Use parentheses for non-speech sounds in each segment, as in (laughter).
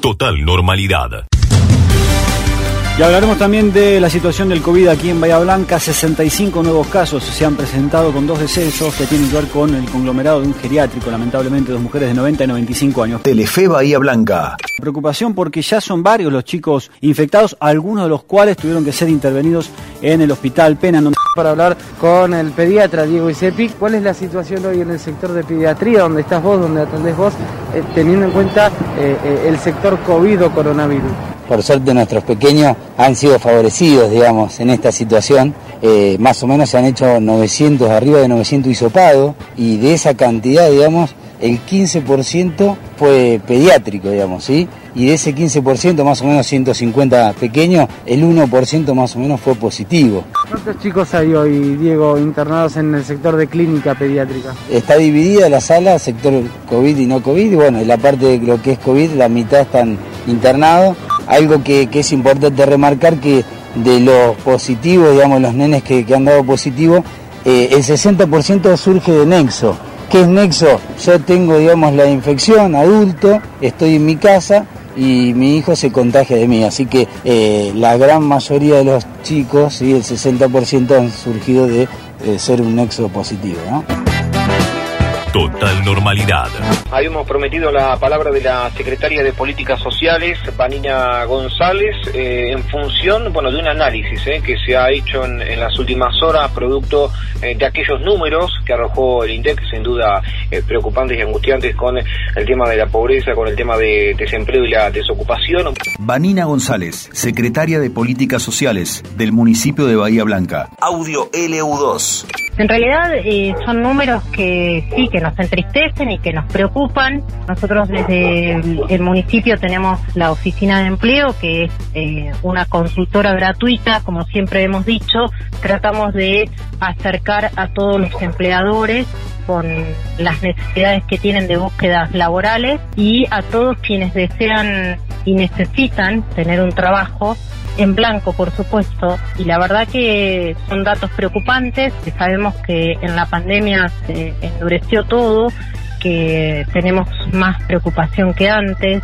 Total normalidad. Y hablaremos también de la situación del COVID aquí en Bahía Blanca. 65 nuevos casos se han presentado con dos decesos que tienen que ver con el conglomerado de un geriátrico, lamentablemente dos mujeres de 90 y 95 años. Telefe Bahía Blanca. Preocupación porque ya son varios los chicos infectados, algunos de los cuales tuvieron que ser intervenidos en el hospital Pena. Para hablar con el pediatra Diego Isepi, ¿cuál es la situación hoy en el sector de pediatría, donde estás vos, donde atendés vos, eh, teniendo en cuenta eh, eh, el sector COVID o coronavirus? Por suerte nuestros pequeños han sido favorecidos, digamos, en esta situación. Eh, más o menos se han hecho 900, arriba de 900 hisopados y de esa cantidad, digamos, el 15% fue pediátrico, digamos, ¿sí? Y de ese 15%, más o menos 150 pequeños, el 1% más o menos fue positivo. ¿Cuántos chicos hay hoy, Diego, internados en el sector de clínica pediátrica? Está dividida la sala, sector COVID y no COVID, y bueno, en la parte de lo que es COVID, la mitad están internados algo que, es importante remarcar que de los positivos, digamos, los nenes que, han dado positivo, eh, el 60% surge de nexo. ¿Qué es nexo? Yo tengo, digamos, la infección adulto, estoy en mi casa y mi hijo se contagia de mí. Así que eh, la gran mayoría de los chicos, ¿sí? el 60% han surgido de eh, ser un nexo positivo. Total normalidad. Habíamos prometido la palabra de la secretaria de Políticas Sociales, Vanina González, eh, en función bueno, de un análisis eh, que se ha hecho en, las últimas horas, producto eh, de aquellos números que arrojó el INDEC, sin duda preocupantes y angustiantes con el tema de la pobreza, con el tema de desempleo y la desocupación. Vanina González, secretaria de Políticas Sociales del municipio de Bahía Blanca. Audio LU2. En realidad son números que sí, que nos entristecen y que nos preocupan. Nosotros desde el municipio tenemos la oficina de empleo, que es eh, una consultora gratuita, como siempre hemos dicho. Tratamos de acercar a todos los empleadores con las necesidades que tienen de búsquedas laborales y a todos quienes desean y necesitan tener un trabajo en blanco, por supuesto, y la verdad que son datos preocupantes, que sabemos que en la pandemia se endureció todo, que tenemos más preocupación que antes.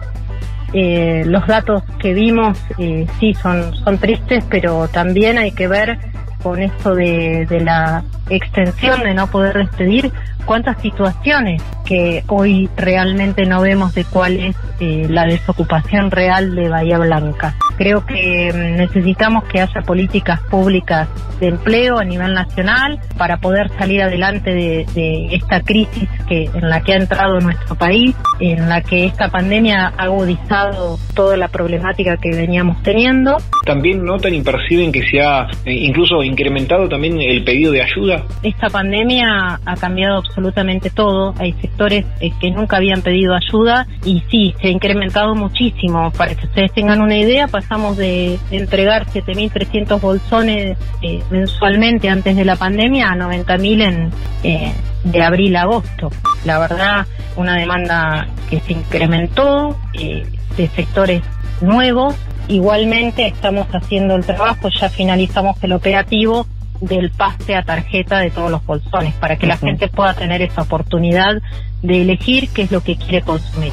Eh, los datos que vimos eh, sí son, son tristes, pero también hay que ver con esto de, de la extensión de no poder despedir, cuántas situaciones que hoy realmente no vemos de cuál es eh, la desocupación real de Bahía Blanca. Creo que mm, necesitamos que haya políticas públicas de empleo a nivel nacional para poder salir adelante de, de esta crisis que en la que ha entrado nuestro país, en la que esta pandemia ha agudizado toda la problemática que veníamos teniendo. También notan y perciben que se ha eh, incluso incrementado también el pedido de ayuda. Esta pandemia ha cambiado absolutamente todo. Hay sectores eh, que nunca habían pedido ayuda y sí, se ha incrementado muchísimo. Para que ustedes tengan una idea, pasamos de, entregar 7.300 bolsones eh, mensualmente antes de la pandemia a 90.000 en eh, de abril a agosto. La verdad, una demanda que se incrementó de sectores nuevos. Igualmente estamos haciendo el trabajo, ya finalizamos el operativo del pase a tarjeta de todos los bolsones, para que la gente pueda tener esa oportunidad de elegir qué es lo que quiere consumir.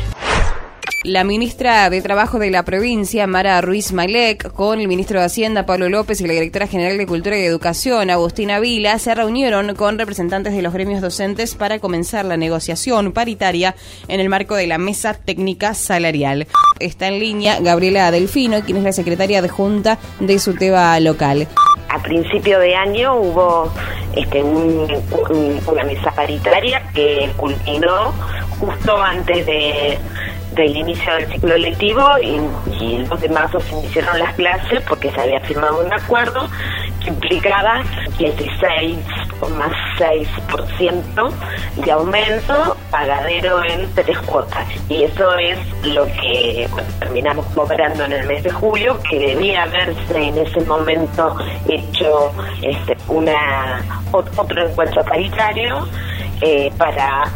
La ministra de Trabajo de la provincia, Mara Ruiz Malek, con el ministro de Hacienda, Pablo López, y la directora general de Cultura y Educación, Agustina Vila, se reunieron con representantes de los gremios docentes para comenzar la negociación paritaria en el marco de la mesa técnica salarial. Está en línea Gabriela Delfino, quien es la secretaria adjunta de su tema local a principio de año hubo este, una mesa paritaria que culminó justo antes de, del inicio del ciclo lectivo y, y el 2 de marzo se iniciaron las clases porque se había firmado un acuerdo que implicaba 16,6% de aumento pagadero en tres cuotas. Y eso es lo que terminamos cobrando en el mes de julio, que debía haberse en ese momento hecho este, una otro encuentro paritario eh, para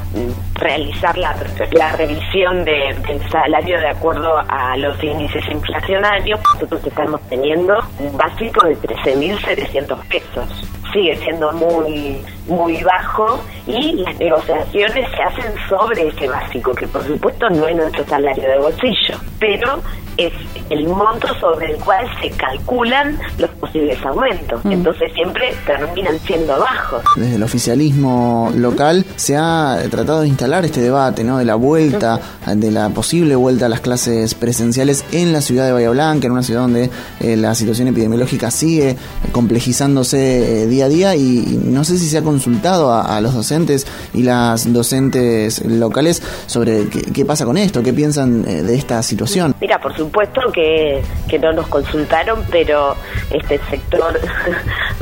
realizar la, la revisión de, del salario de acuerdo a los índices inflacionarios. Nosotros estamos teniendo un básico de 13.700 pesos sigue siendo muy muy bajo y las negociaciones se hacen sobre ese básico, que por supuesto no es nuestro salario de bolsillo, pero es el monto sobre el cual se calculan los posibles aumentos. Mm. Entonces siempre terminan siendo bajos. Desde el oficialismo local se ha tratado de instalar este debate, ¿no? De la vuelta, de la posible vuelta a las clases presenciales en la ciudad de Bahía Blanca, en una ciudad donde eh, la situación epidemiológica sigue complejizándose eh, día a día y, no sé si se ha consultado a, los docentes y las docentes locales sobre qué, pasa con esto, qué piensan eh, de esta situación. Mira, por supuesto que, que no nos consultaron, pero este sector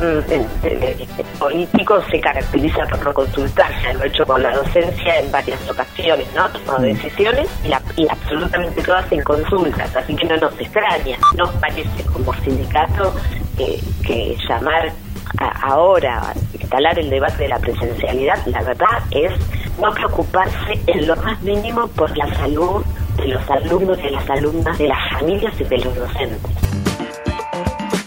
(laughs) este, político se caracteriza por no consultar, ya lo he hecho con la docencia en varias ocasiones, ¿no? Tomado mm. decisiones y, absolutamente todas en consultas, así que no nos extraña. Nos parece como sindicato que llamar ahora instalar el debate de la presencialidad, la verdad es no preocuparse en lo más mínimo por la salud de los alumnos, de las alumnas, de las familias y de los docentes.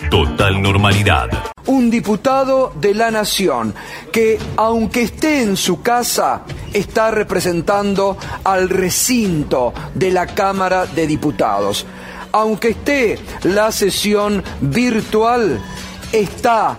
Total normalidad. Un diputado de la Nación que, aunque esté en su casa, está representando al recinto de la Cámara de Diputados. Aunque esté la sesión virtual, está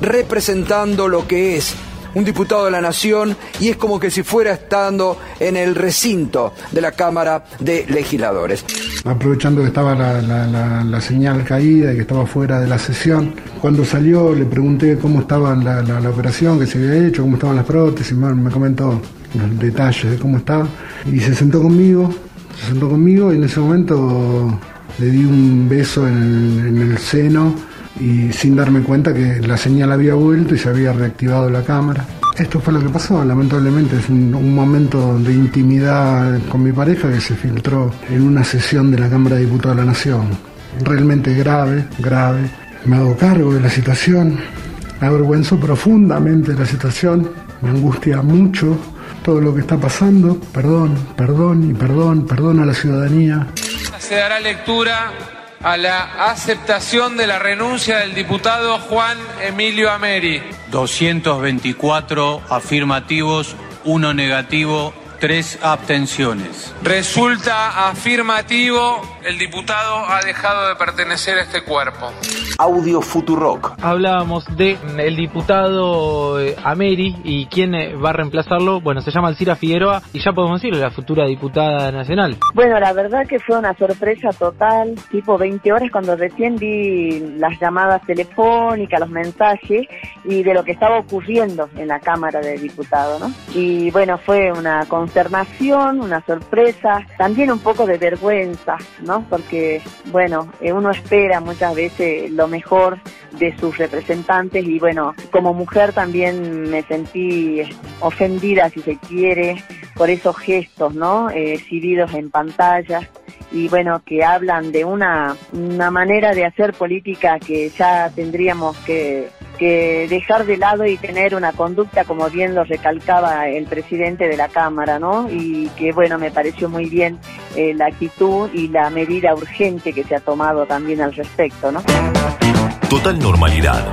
representando lo que es un diputado de la Nación y es como que si fuera estando en el recinto de la Cámara de Legisladores. Aprovechando que estaba la, señal caída y que estaba fuera de la sesión, cuando salió le pregunté cómo estaba la, operación que se había hecho, cómo estaban las prótesis, me comentó los detalles de cómo estaba y se sentó conmigo, se sentó conmigo y en ese momento le di un beso en el seno y sin darme cuenta que la señal había vuelto y se había reactivado la cámara. Esto fue lo que pasó, lamentablemente es un, momento de intimidad con mi pareja que se filtró en una sesión de la Cámara de Diputados de la Nación. Realmente grave, grave. Me hago cargo de la situación, me avergüenzo profundamente de la situación, me angustia mucho todo lo que está pasando. Perdón, perdón y perdón, perdón a la ciudadanía. Se dará lectura a la aceptación de la renuncia del diputado Juan Emilio Ameri. 224 afirmativos, uno negativo, tres abstenciones. Resulta afirmativo, el diputado ha dejado de pertenecer a este cuerpo. Audio Futurock. Hablábamos de el diputado eh, Ameri y quién eh, va a reemplazarlo. Bueno, se llama Alcira Figueroa y ya podemos decirlo, la futura diputada nacional. Bueno, la verdad que fue una sorpresa total, tipo 20 horas cuando recién vi las llamadas telefónicas, los mensajes y de lo que estaba ocurriendo en la Cámara de Diputados, ¿no? Y bueno, fue una consternación, una sorpresa, también un poco de vergüenza, ¿no? Porque, bueno, eh, uno espera muchas veces lo mejor de sus representantes y bueno, como mujer también me sentí ofendida, si se quiere, por esos gestos, ¿no? Eh, exhibidos en pantalla y bueno, que hablan de una, una manera de hacer política que ya tendríamos que que dejar de lado y tener una conducta como bien lo recalcaba el presidente de la Cámara, ¿no? Y que bueno, me pareció muy bien eh, la actitud y la medida urgente que se ha tomado también al respecto, ¿no? Total normalidad.